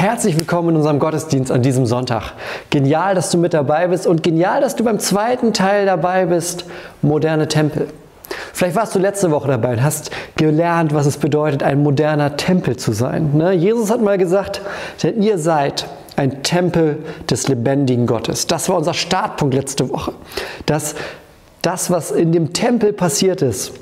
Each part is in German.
Herzlich willkommen in unserem Gottesdienst an diesem Sonntag. Genial, dass du mit dabei bist und genial, dass du beim zweiten Teil dabei bist, moderne Tempel. Vielleicht warst du letzte Woche dabei und hast gelernt, was es bedeutet, ein moderner Tempel zu sein. Ne? Jesus hat mal gesagt, denn ihr seid ein Tempel des lebendigen Gottes. Das war unser Startpunkt letzte Woche. Dass das, was in dem Tempel passiert ist,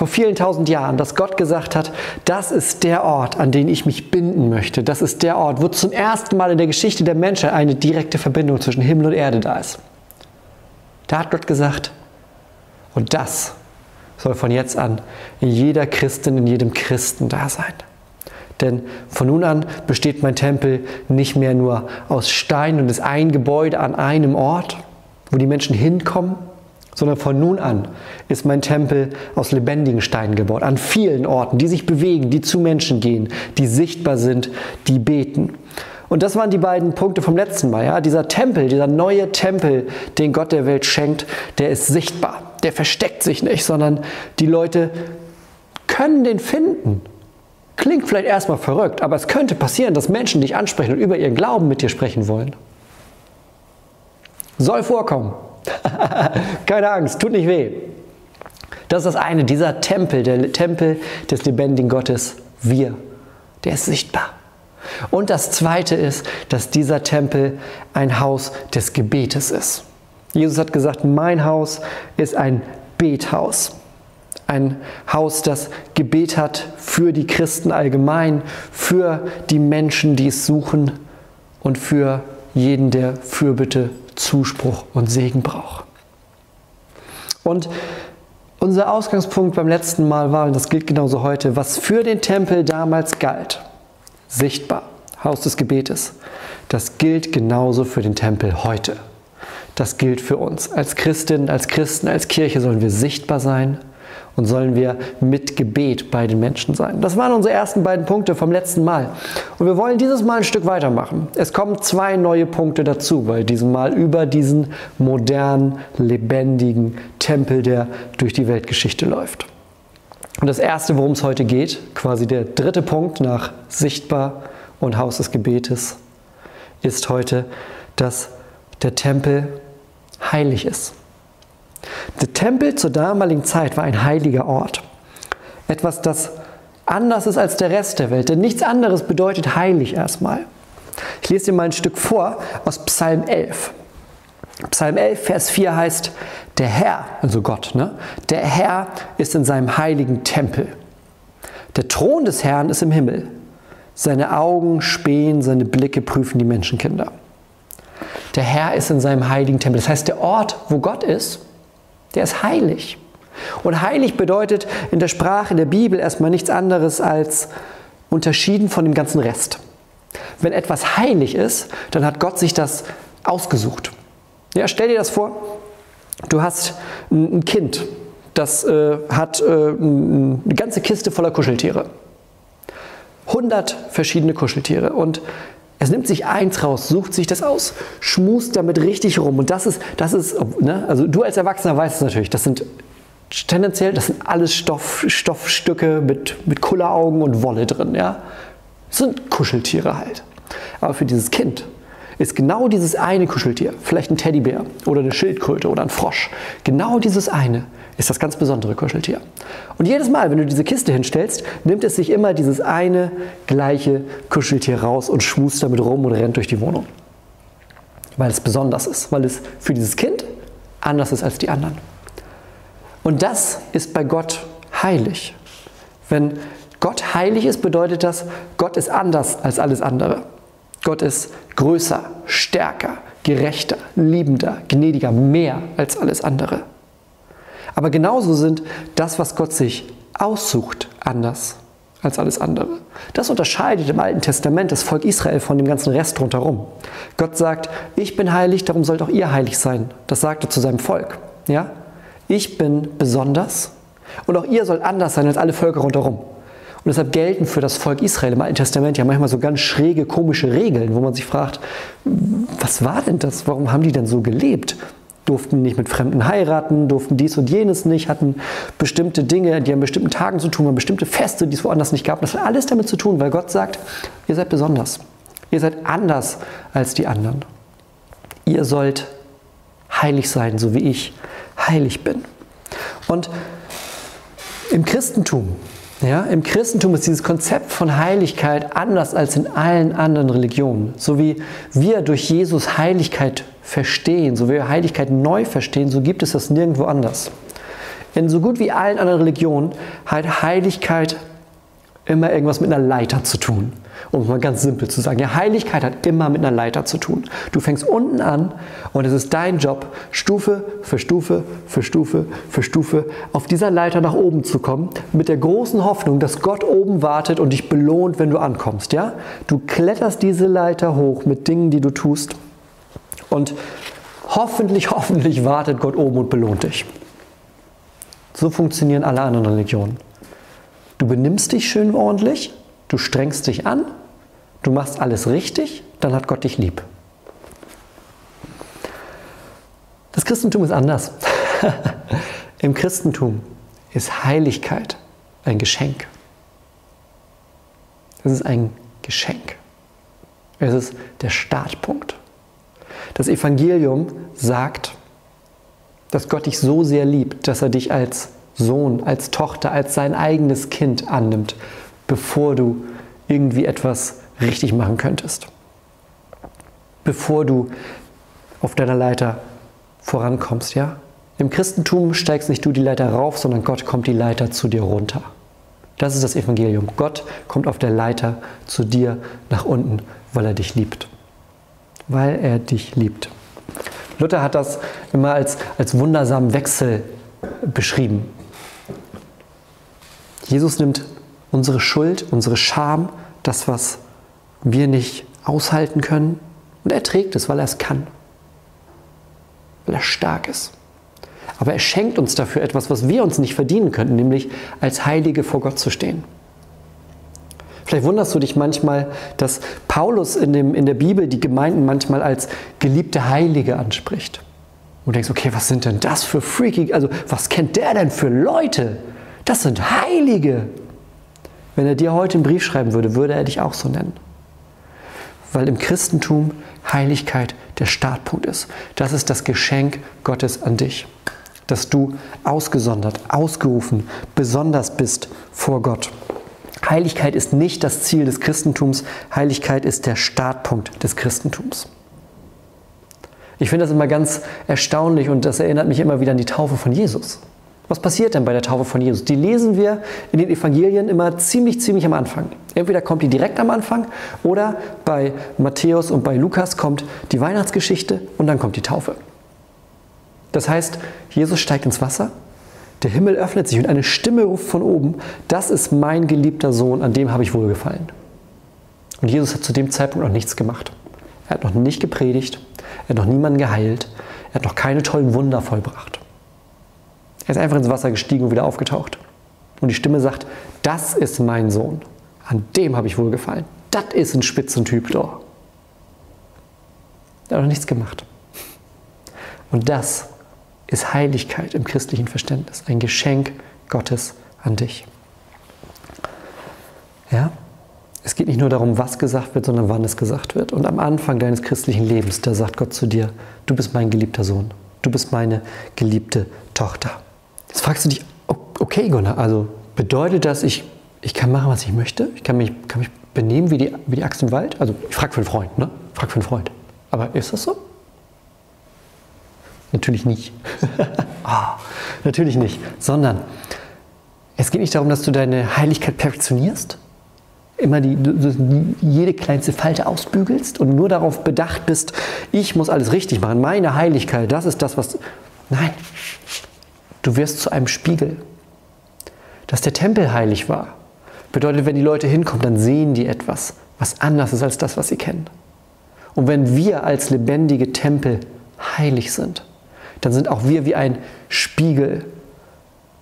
vor vielen tausend Jahren, dass Gott gesagt hat, das ist der Ort, an den ich mich binden möchte. Das ist der Ort, wo zum ersten Mal in der Geschichte der Menschheit eine direkte Verbindung zwischen Himmel und Erde da ist. Da hat Gott gesagt, und das soll von jetzt an in jeder Christin, in jedem Christen da sein. Denn von nun an besteht mein Tempel nicht mehr nur aus Stein und ist ein Gebäude an einem Ort, wo die Menschen hinkommen, sondern von nun an ist mein Tempel aus lebendigen Steinen gebaut, an vielen Orten, die sich bewegen, die zu Menschen gehen, die sichtbar sind, die beten. Und das waren die beiden Punkte vom letzten Mal. Ja? Dieser Tempel, dieser neue Tempel, den Gott der Welt schenkt, der ist sichtbar. Der versteckt sich nicht, sondern die Leute können den finden. Klingt vielleicht erstmal verrückt, aber es könnte passieren, dass Menschen dich ansprechen und über ihren Glauben mit dir sprechen wollen. Soll vorkommen. Keine Angst, tut nicht weh. Das ist das eine, dieser Tempel, der Tempel des lebendigen Gottes, wir, der ist sichtbar. Und das zweite ist, dass dieser Tempel ein Haus des Gebetes ist. Jesus hat gesagt, mein Haus ist ein Bethaus. Ein Haus, das Gebet hat für die Christen allgemein, für die Menschen, die es suchen und für jeden, der Fürbitte Zuspruch und Segen braucht. Und unser Ausgangspunkt beim letzten Mal war, und das gilt genauso heute, was für den Tempel damals galt, sichtbar, Haus des Gebetes, das gilt genauso für den Tempel heute. Das gilt für uns. Als Christinnen, als Christen, als Kirche sollen wir sichtbar sein und sollen wir mit Gebet bei den Menschen sein. Das waren unsere ersten beiden Punkte vom letzten Mal. Und wir wollen dieses Mal ein Stück weitermachen. Es kommen zwei neue Punkte dazu bei diesem Mal über diesen modernen, lebendigen Tempel, der durch die Weltgeschichte läuft. Und das erste, worum es heute geht, quasi der dritte Punkt nach sichtbar und Haus des Gebetes, ist heute, dass der Tempel heilig ist. Der Tempel zur damaligen Zeit war ein heiliger Ort. Etwas, das anders ist als der Rest der Welt. Denn nichts anderes bedeutet heilig erstmal. Ich lese dir mal ein Stück vor aus Psalm 11. Psalm 11, Vers 4 heißt, der Herr, also Gott, ne? der Herr ist in seinem heiligen Tempel. Der Thron des Herrn ist im Himmel. Seine Augen spähen, seine Blicke prüfen die Menschenkinder. Der Herr ist in seinem heiligen Tempel. Das heißt, der Ort, wo Gott ist, der ist heilig. Und heilig bedeutet in der Sprache der Bibel erstmal nichts anderes als unterschieden von dem ganzen Rest. Wenn etwas heilig ist, dann hat Gott sich das ausgesucht. Ja, stell dir das vor, du hast ein Kind, das äh, hat äh, eine ganze Kiste voller Kuscheltiere. 100 verschiedene Kuscheltiere. Und es nimmt sich eins raus, sucht sich das aus, schmust damit richtig rum. Und das ist, das ist, ne? also du als Erwachsener weißt es natürlich, das sind tendenziell, das sind alles Stoff, Stoffstücke mit, mit Kulleraugen und Wolle drin. Ja? Das sind Kuscheltiere halt. Aber für dieses Kind ist genau dieses eine Kuscheltier, vielleicht ein Teddybär oder eine Schildkröte oder ein Frosch, genau dieses eine ist das ganz besondere Kuscheltier. Und jedes Mal, wenn du diese Kiste hinstellst, nimmt es sich immer dieses eine gleiche Kuscheltier raus und schmust damit rum und rennt durch die Wohnung. Weil es besonders ist, weil es für dieses Kind anders ist als die anderen. Und das ist bei Gott heilig. Wenn Gott heilig ist, bedeutet das, Gott ist anders als alles andere. Gott ist größer, stärker, gerechter, liebender, gnädiger, mehr als alles andere. Aber genauso sind das, was Gott sich aussucht, anders als alles andere. Das unterscheidet im Alten Testament das Volk Israel von dem ganzen Rest rundherum. Gott sagt, ich bin heilig, darum sollt auch ihr heilig sein. Das sagt er zu seinem Volk. Ja? Ich bin besonders und auch ihr sollt anders sein als alle Völker rundherum. Und deshalb gelten für das Volk Israel im Alten Testament ja manchmal so ganz schräge, komische Regeln, wo man sich fragt, was war denn das? Warum haben die denn so gelebt? Durften nicht mit Fremden heiraten, durften dies und jenes nicht, hatten bestimmte Dinge, die an bestimmten Tagen zu tun haben, bestimmte Feste, die es woanders nicht gab. Das hat alles damit zu tun, weil Gott sagt, ihr seid besonders. Ihr seid anders als die anderen. Ihr sollt heilig sein, so wie ich heilig bin. Und im Christentum, ja, im Christentum ist dieses Konzept von Heiligkeit anders als in allen anderen Religionen. So wie wir durch Jesus Heiligkeit verstehen, so wie wir Heiligkeit neu verstehen, so gibt es das nirgendwo anders. In so gut wie allen anderen Religionen hat Heiligkeit immer irgendwas mit einer Leiter zu tun. Um es mal ganz simpel zu sagen. Ja, Heiligkeit hat immer mit einer Leiter zu tun. Du fängst unten an und es ist dein Job, Stufe für Stufe für Stufe für Stufe auf dieser Leiter nach oben zu kommen, mit der großen Hoffnung, dass Gott oben wartet und dich belohnt, wenn du ankommst. Ja? Du kletterst diese Leiter hoch mit Dingen, die du tust und hoffentlich, hoffentlich wartet Gott oben und belohnt dich. So funktionieren alle anderen Religionen. Du benimmst dich schön ordentlich, du strengst dich an, du machst alles richtig, dann hat Gott dich lieb. Das Christentum ist anders. Im Christentum ist Heiligkeit ein Geschenk. Es ist ein Geschenk. Es ist der Startpunkt. Das Evangelium sagt, dass Gott dich so sehr liebt, dass er dich als Sohn, als Tochter, als sein eigenes Kind annimmt, bevor du irgendwie etwas richtig machen könntest. Bevor du auf deiner Leiter vorankommst, ja? Im Christentum steigst nicht du die Leiter rauf, sondern Gott kommt die Leiter zu dir runter. Das ist das Evangelium. Gott kommt auf der Leiter zu dir nach unten, weil er dich liebt. Weil er dich liebt. Luther hat das immer als, als wundersamen Wechsel beschrieben. Jesus nimmt unsere Schuld, unsere Scham, das, was wir nicht aushalten können, und er trägt es, weil er es kann, weil er stark ist. Aber er schenkt uns dafür etwas, was wir uns nicht verdienen könnten, nämlich als Heilige vor Gott zu stehen. Vielleicht wunderst du dich manchmal, dass Paulus in, dem, in der Bibel die Gemeinden manchmal als geliebte Heilige anspricht. Und denkst, okay, was sind denn das für freaky, also was kennt der denn für Leute? Das sind Heilige. Wenn er dir heute einen Brief schreiben würde, würde er dich auch so nennen. Weil im Christentum Heiligkeit der Startpunkt ist. Das ist das Geschenk Gottes an dich. Dass du ausgesondert, ausgerufen, besonders bist vor Gott. Heiligkeit ist nicht das Ziel des Christentums, Heiligkeit ist der Startpunkt des Christentums. Ich finde das immer ganz erstaunlich und das erinnert mich immer wieder an die Taufe von Jesus. Was passiert denn bei der Taufe von Jesus? Die lesen wir in den Evangelien immer ziemlich, ziemlich am Anfang. Entweder kommt die direkt am Anfang oder bei Matthäus und bei Lukas kommt die Weihnachtsgeschichte und dann kommt die Taufe. Das heißt, Jesus steigt ins Wasser, der Himmel öffnet sich und eine Stimme ruft von oben, das ist mein geliebter Sohn, an dem habe ich wohlgefallen. Und Jesus hat zu dem Zeitpunkt noch nichts gemacht. Er hat noch nicht gepredigt, er hat noch niemanden geheilt, er hat noch keine tollen Wunder vollbracht. Er ist einfach ins Wasser gestiegen und wieder aufgetaucht. Und die Stimme sagt, das ist mein Sohn. An dem habe ich wohl gefallen. Das ist ein Spitzentyp da. Er hat noch nichts gemacht. Und das ist Heiligkeit im christlichen Verständnis. Ein Geschenk Gottes an dich. Ja? Es geht nicht nur darum, was gesagt wird, sondern wann es gesagt wird. Und am Anfang deines christlichen Lebens, da sagt Gott zu dir, du bist mein geliebter Sohn. Du bist meine geliebte Tochter. Jetzt fragst du dich, okay Gunnar, also bedeutet das, ich, ich kann machen, was ich möchte? Ich kann mich, kann mich benehmen wie die, wie die Axt im Wald? Also ich frage für einen Freund, ne? Frag für einen Freund. Aber ist das so? Natürlich nicht. oh, natürlich nicht. Sondern es geht nicht darum, dass du deine Heiligkeit perfektionierst, immer die, die, jede kleinste Falte ausbügelst und nur darauf bedacht bist, ich muss alles richtig machen. Meine Heiligkeit, das ist das, was. Nein, Du wirst zu einem Spiegel. Dass der Tempel heilig war, Bedeutet, wenn die Leute hinkommen, dann sehen die etwas, was anders ist als das, was sie kennen. Und wenn wir als lebendige Tempel heilig sind, dann sind auch wir wie ein Spiegel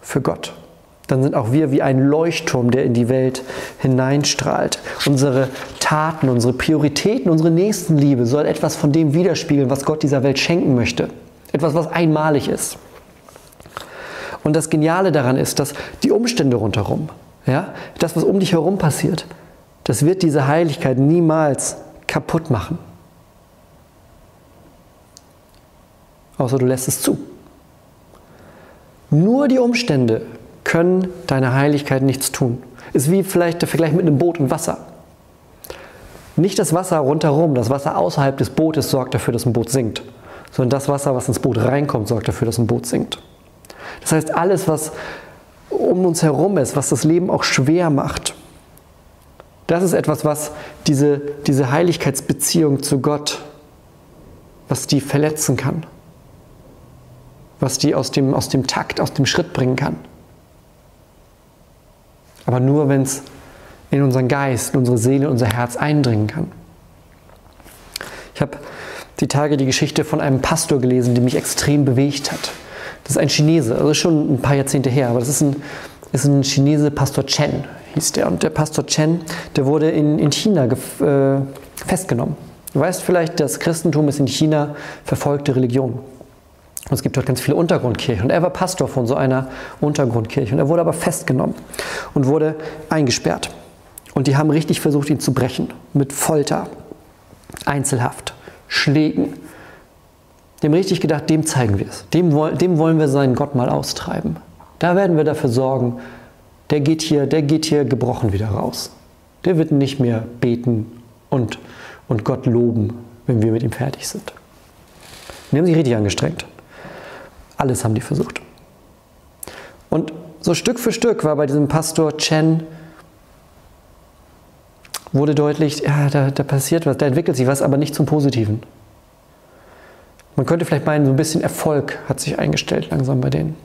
für Gott. Dann sind auch wir wie ein Leuchtturm, der in die Welt hineinstrahlt. Unsere Taten, unsere Prioritäten, unsere Nächstenliebe soll etwas von dem widerspiegeln, was Gott dieser Welt schenken möchte. Etwas, was einmalig ist. Und das Geniale daran ist, dass die Umstände rundherum, ja, das, was um dich herum passiert, das wird diese Heiligkeit niemals kaputt machen. Außer du lässt es zu. Nur die Umstände können deiner Heiligkeit nichts tun. Ist wie vielleicht der Vergleich mit einem Boot und Wasser. Nicht das Wasser rundherum, das Wasser außerhalb des Bootes sorgt dafür, dass ein Boot sinkt, sondern das Wasser, was ins Boot reinkommt, sorgt dafür, dass ein Boot sinkt. Das heißt, alles, was um uns herum ist, was das Leben auch schwer macht, das ist etwas, was diese, diese Heiligkeitsbeziehung zu Gott, was die verletzen kann, was die aus dem, aus dem Takt, aus dem Schritt bringen kann. Aber nur, wenn es in unseren Geist, in unsere Seele, in unser Herz eindringen kann. Ich habe die Tage die Geschichte von einem Pastor gelesen, die mich extrem bewegt hat. Das ist ein Chinese, also schon ein paar Jahrzehnte her, aber das ist ein, ist ein Chinese, Pastor Chen hieß der. Und der Pastor Chen, der wurde in, in China äh, festgenommen. Du weißt vielleicht, das Christentum ist in China verfolgte Religion. Und es gibt dort ganz viele Untergrundkirchen. Und er war Pastor von so einer Untergrundkirche. Und er wurde aber festgenommen und wurde eingesperrt. Und die haben richtig versucht, ihn zu brechen. Mit Folter, Einzelhaft, Schlägen. Die haben richtig gedacht, dem zeigen wir es. Dem, dem wollen wir seinen Gott mal austreiben. Da werden wir dafür sorgen, der geht hier, der geht hier gebrochen wieder raus. Der wird nicht mehr beten und, und Gott loben, wenn wir mit ihm fertig sind. Und die haben sich richtig angestrengt. Alles haben die versucht. Und so Stück für Stück war bei diesem Pastor Chen wurde deutlich, ja, da, da passiert was, da entwickelt sich was, aber nicht zum Positiven. Man könnte vielleicht meinen, so ein bisschen Erfolg hat sich eingestellt langsam bei denen.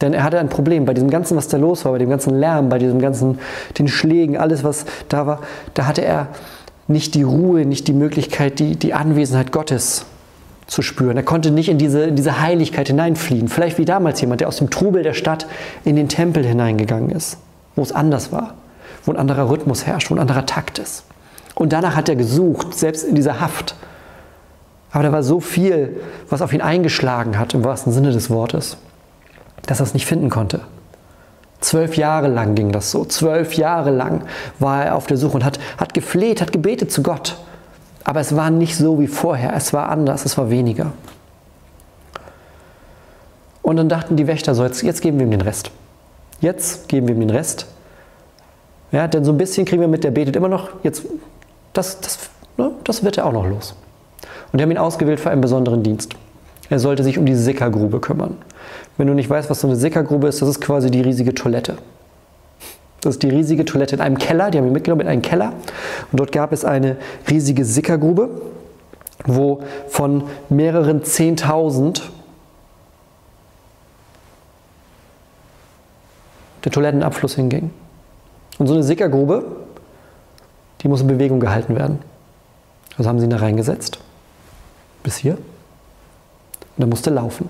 Denn er hatte ein Problem bei diesem ganzen, was da los war, bei dem ganzen Lärm, bei diesem ganzen, den Schlägen, alles, was da war, da hatte er nicht die Ruhe, nicht die Möglichkeit, die, die Anwesenheit Gottes zu spüren. Er konnte nicht in diese, in diese Heiligkeit hineinfliehen. Vielleicht wie damals jemand, der aus dem Trubel der Stadt in den Tempel hineingegangen ist, wo es anders war, wo ein anderer Rhythmus herrscht, wo ein anderer Takt ist. Und danach hat er gesucht, selbst in dieser Haft. Aber da war so viel, was auf ihn eingeschlagen hat, im wahrsten Sinne des Wortes, dass er es nicht finden konnte. Zwölf Jahre lang ging das so. Zwölf Jahre lang war er auf der Suche und hat, hat gefleht, hat gebetet zu Gott. Aber es war nicht so wie vorher, es war anders, es war weniger. Und dann dachten die Wächter so, jetzt, jetzt geben wir ihm den Rest. Jetzt geben wir ihm den Rest. Ja, denn so ein bisschen kriegen wir mit, der betet immer noch, jetzt, das, das, ne, das wird er auch noch los. Und die haben ihn ausgewählt für einen besonderen Dienst. Er sollte sich um die Sickergrube kümmern. Wenn du nicht weißt, was so eine Sickergrube ist, das ist quasi die riesige Toilette. Das ist die riesige Toilette in einem Keller, die haben wir mitgenommen in einen Keller. Und dort gab es eine riesige Sickergrube, wo von mehreren Zehntausend der Toilettenabfluss hinging. Und so eine Sickergrube, die muss in Bewegung gehalten werden. Also haben sie ihn da reingesetzt. Bis hier. Und er musste laufen.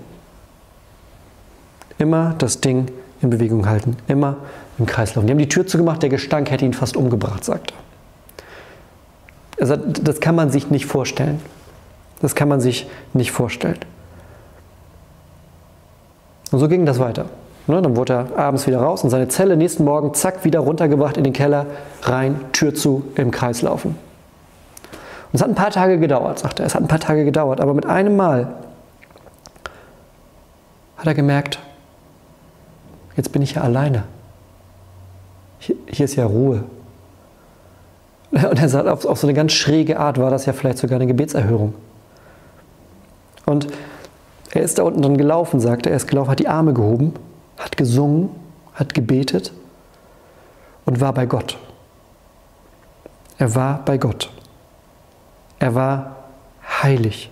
Immer das Ding in Bewegung halten. Immer im Kreislauf. Die haben die Tür zugemacht, der Gestank hätte ihn fast umgebracht, sagt er. Also das kann man sich nicht vorstellen. Das kann man sich nicht vorstellen. Und so ging das weiter. Ne, dann wurde er abends wieder raus in seine Zelle, nächsten Morgen, zack, wieder runtergebracht in den Keller, rein, Tür zu, im Kreis laufen. Und es hat ein paar Tage gedauert, sagt er. Es hat ein paar Tage gedauert, aber mit einem Mal hat er gemerkt, jetzt bin ich ja alleine hier, ist ja Ruhe. Und er sagt, auf, auf so eine ganz schräge Art war das ja vielleicht sogar eine Gebetserhörung. Und er ist da unten dann gelaufen, sagt er. Er ist gelaufen, hat die Arme gehoben, hat gesungen, hat gebetet und war bei Gott. Er war bei Gott. Er war heilig,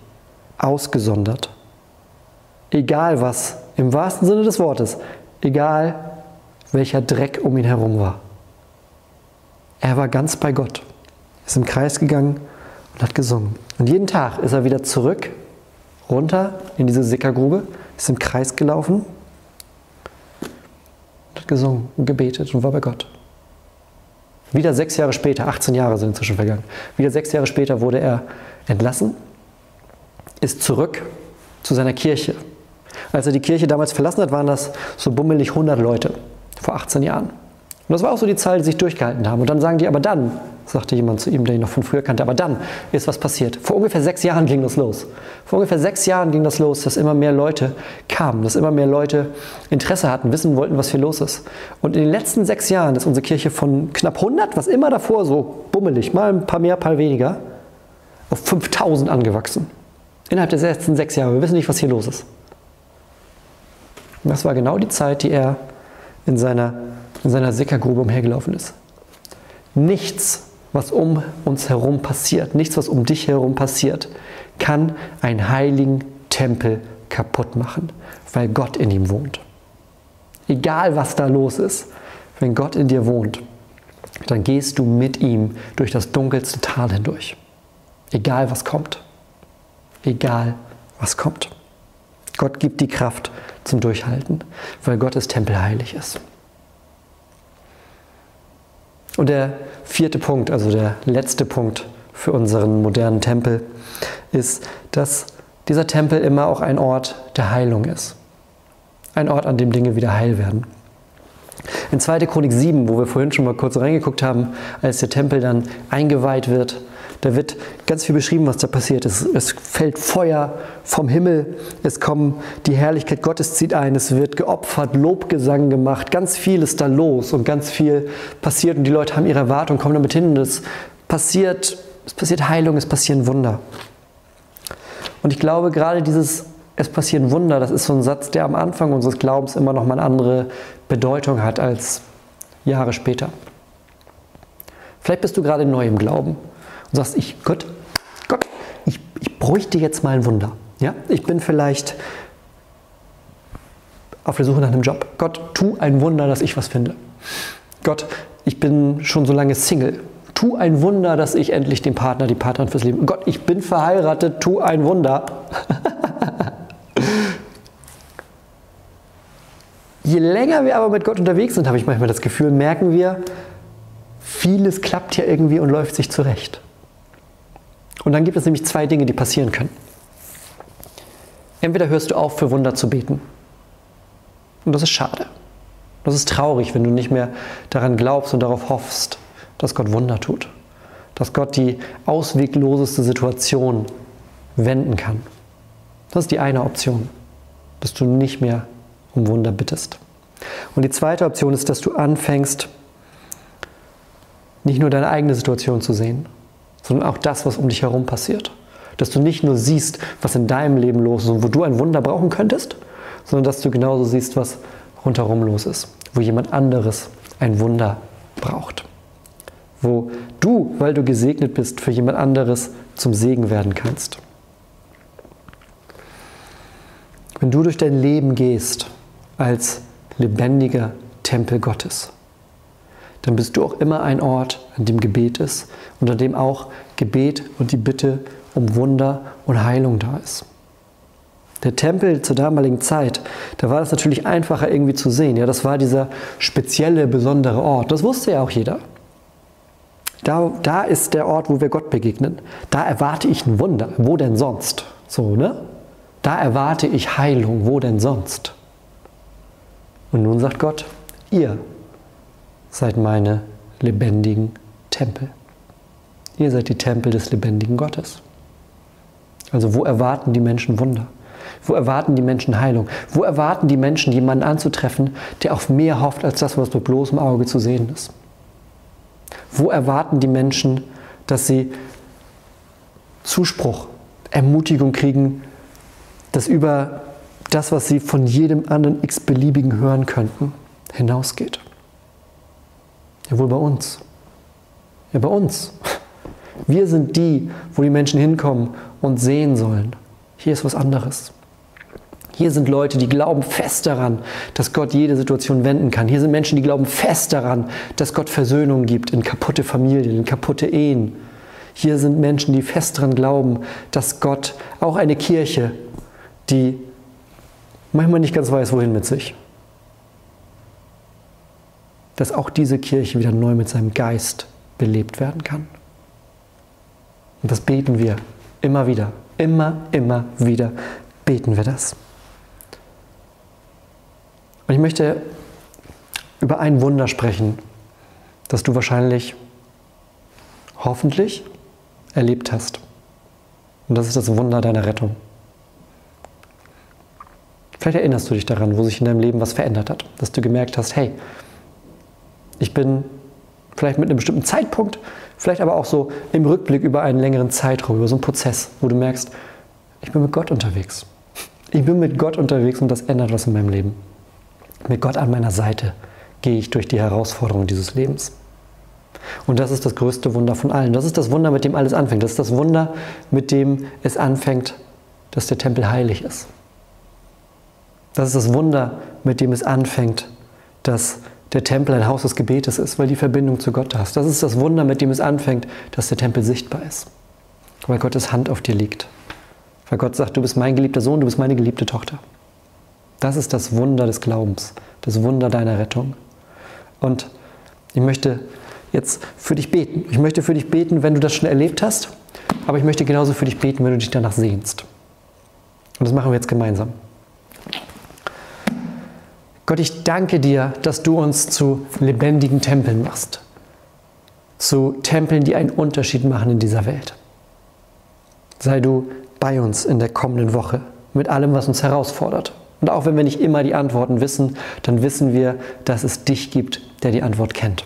ausgesondert. Egal was, im wahrsten Sinne des Wortes, egal welcher Dreck um ihn herum war. Er war ganz bei Gott, ist im Kreis gegangen und hat gesungen. Und jeden Tag ist er wieder zurück, runter in diese Sickergrube, ist im Kreis gelaufen und hat gesungen und gebetet und war bei Gott. Wieder sechs Jahre später, 18 Jahre sind inzwischen vergangen, wieder sechs Jahre später wurde er entlassen, ist zurück zu seiner Kirche. Als er die Kirche damals verlassen hat, waren das so bummelig 100 Leute vor 18 Jahren. Und das war auch so die Zahl, die sich durchgehalten haben. Und dann sagen die, aber dann, sagte jemand zu ihm, der ihn noch von früher kannte, aber dann ist was passiert. Vor ungefähr sechs Jahren ging das los. Vor ungefähr sechs Jahren ging das los, dass immer mehr Leute kamen, dass immer mehr Leute Interesse hatten, wissen wollten, was hier los ist. Und in den letzten sechs Jahren ist unsere Kirche von knapp 100, was immer davor so bummelig, mal ein paar mehr, ein paar weniger, auf 5000 angewachsen. Innerhalb der letzten sechs Jahre. Wir wissen nicht, was hier los ist. Und das war genau die Zeit, die er in seiner in seiner Sickergrube umhergelaufen ist. Nichts, was um uns herum passiert, nichts, was um dich herum passiert, kann einen heiligen Tempel kaputt machen, weil Gott in ihm wohnt. Egal, was da los ist, wenn Gott in dir wohnt, dann gehst du mit ihm durch das dunkelste Tal hindurch. Egal, was kommt. Egal, was kommt. Gott gibt die Kraft zum Durchhalten, weil Gottes Tempel heilig ist. Und der vierte Punkt, also der letzte Punkt für unseren modernen Tempel, ist, dass dieser Tempel immer auch ein Ort der Heilung ist. Ein Ort, an dem Dinge wieder heil werden. In 2. Chronik 7, wo wir vorhin schon mal kurz reingeguckt haben, als der Tempel dann eingeweiht wird, da wird ganz viel beschrieben, was da passiert. Es, es fällt Feuer vom Himmel, es kommt die Herrlichkeit Gottes zieht ein, es wird geopfert, Lobgesang gemacht, ganz viel ist da los und ganz viel passiert und die Leute haben ihre Erwartungen, kommen damit hin und es passiert, es passiert Heilung, es passieren Wunder. Und ich glaube, gerade dieses es passieren Wunder, das ist so ein Satz, der am Anfang unseres Glaubens immer noch mal eine andere Bedeutung hat als Jahre später. Vielleicht bist du gerade neu im Glauben und sagst, ich, Gott, Gott, ich, ich bräuchte jetzt mal ein Wunder. Ja? Ich bin vielleicht auf der Suche nach einem Job. Gott, tu ein Wunder, dass ich was finde. Gott, ich bin schon so lange Single. Tu ein Wunder, dass ich endlich den Partner, die Partnerin fürs Leben. Gott, ich bin verheiratet. Tu ein Wunder. Je länger wir aber mit Gott unterwegs sind, habe ich manchmal das Gefühl, merken wir, vieles klappt ja irgendwie und läuft sich zurecht. Und dann gibt es nämlich zwei Dinge, die passieren können. Entweder hörst du auf, für Wunder zu beten. Und das ist schade. Das ist traurig, wenn du nicht mehr daran glaubst und darauf hoffst, dass Gott Wunder tut. Dass Gott die auswegloseste Situation wenden kann. Das ist die eine Option, dass du nicht mehr um Wunder bittest. Und die zweite Option ist, dass du anfängst, nicht nur deine eigene Situation zu sehen, sondern auch das, was um dich herum passiert. Dass du nicht nur siehst, was in deinem Leben los ist und wo du ein Wunder brauchen könntest, sondern dass du genauso siehst, was rundherum los ist, wo jemand anderes ein Wunder braucht. Wo du, weil du gesegnet bist, für jemand anderes zum Segen werden kannst. Wenn du durch dein Leben gehst als lebendiger Tempel Gottes, dann bist du auch immer ein Ort, an dem Gebet ist und an dem auch Gebet und die Bitte um Wunder und Heilung da ist. Der Tempel zur damaligen Zeit, da war das natürlich einfacher irgendwie zu sehen. Ja, das war dieser spezielle, besondere Ort. Das wusste ja auch jeder. Da, da ist der Ort, wo wir Gott begegnen. Da erwarte ich ein Wunder. Wo denn sonst? So, ne? Da erwarte ich Heilung. Wo denn sonst? Und nun sagt Gott, ihr seid meine lebendigen Tempel. Ihr seid die Tempel des lebendigen Gottes. Also wo erwarten die Menschen Wunder? Wo erwarten die Menschen Heilung? Wo erwarten die Menschen, jemanden anzutreffen, der auf mehr hofft als das, was mit bloßem Auge zu sehen ist? Wo erwarten die Menschen, dass sie Zuspruch, Ermutigung kriegen, das über das, was sie von jedem anderen x-beliebigen hören könnten, hinausgeht? Ja, wohl bei uns. Ja, bei uns. Wir sind die, wo die Menschen hinkommen und sehen sollen. Hier ist was anderes. Hier sind Leute, die glauben fest daran, dass Gott jede Situation wenden kann. Hier sind Menschen, die glauben fest daran, dass Gott Versöhnung gibt in kaputte Familien, in kaputte Ehen. Hier sind Menschen, die fest daran glauben, dass Gott auch eine Kirche, die manchmal nicht ganz weiß, wohin mit sich, dass auch diese Kirche wieder neu mit seinem Geist belebt werden kann. Und das beten wir immer wieder, immer, immer wieder beten wir das. Und ich möchte über ein Wunder sprechen, das du wahrscheinlich, hoffentlich, erlebt hast. Und das ist das Wunder deiner Rettung. Vielleicht erinnerst du dich daran, wo sich in deinem Leben was verändert hat, dass du gemerkt hast, hey, ich bin vielleicht mit einem bestimmten Zeitpunkt, vielleicht aber auch so im Rückblick über einen längeren Zeitraum, über so einen Prozess, wo du merkst, ich bin mit Gott unterwegs. Ich bin mit Gott unterwegs und das ändert was in meinem Leben. Mit Gott an meiner Seite gehe ich durch die Herausforderungen dieses Lebens. Und das ist das größte Wunder von allen. Das ist das Wunder, mit dem alles anfängt. Das ist das Wunder, mit dem es anfängt, dass der Tempel heilig ist. Das ist das Wunder, mit dem es anfängt, dass der Tempel ein Haus des Gebetes ist, weil die Verbindung zu Gott hast. Das ist das Wunder, mit dem es anfängt, dass der Tempel sichtbar ist, weil Gottes Hand auf dir liegt. Weil Gott sagt, du bist mein geliebter Sohn, du bist meine geliebte Tochter. Das ist das Wunder des Glaubens, das Wunder deiner Rettung. Und ich möchte jetzt für dich beten. Ich möchte für dich beten, wenn du das schon erlebt hast, aber ich möchte genauso für dich beten, wenn du dich danach sehnst. Und das machen wir jetzt gemeinsam. Gott, ich danke dir, dass du uns zu lebendigen Tempeln machst. Zu Tempeln, die einen Unterschied machen in dieser Welt. Sei du bei uns in der kommenden Woche mit allem, was uns herausfordert. Und auch wenn wir nicht immer die Antworten wissen, dann wissen wir, dass es dich gibt, der die Antwort kennt.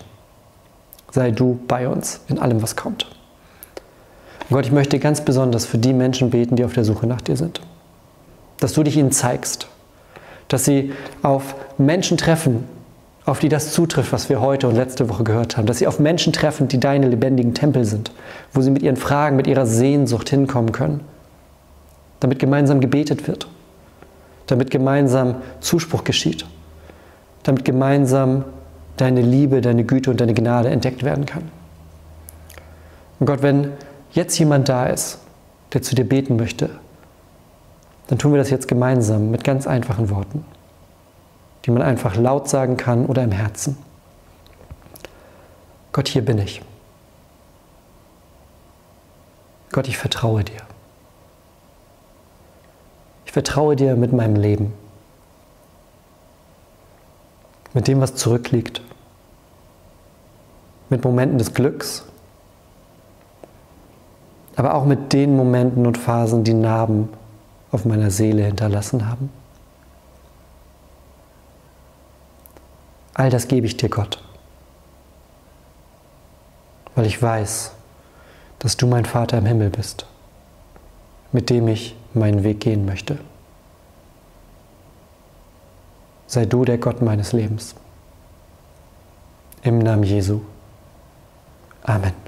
Sei du bei uns in allem, was kommt. Und Gott, ich möchte ganz besonders für die Menschen beten, die auf der Suche nach dir sind. Dass du dich ihnen zeigst dass sie auf Menschen treffen, auf die das zutrifft, was wir heute und letzte Woche gehört haben, dass sie auf Menschen treffen, die deine lebendigen Tempel sind, wo sie mit ihren Fragen, mit ihrer Sehnsucht hinkommen können, damit gemeinsam gebetet wird, damit gemeinsam Zuspruch geschieht, damit gemeinsam deine Liebe, deine Güte und deine Gnade entdeckt werden kann. Und Gott, wenn jetzt jemand da ist, der zu dir beten möchte, dann tun wir das jetzt gemeinsam mit ganz einfachen Worten, die man einfach laut sagen kann oder im Herzen. Gott, hier bin ich. Gott, ich vertraue dir. Ich vertraue dir mit meinem Leben, mit dem, was zurückliegt, mit Momenten des Glücks, aber auch mit den Momenten und Phasen, die Narben auf meiner Seele hinterlassen haben. All das gebe ich dir, Gott, weil ich weiß, dass du mein Vater im Himmel bist, mit dem ich meinen Weg gehen möchte. Sei du der Gott meines Lebens. Im Namen Jesu. Amen.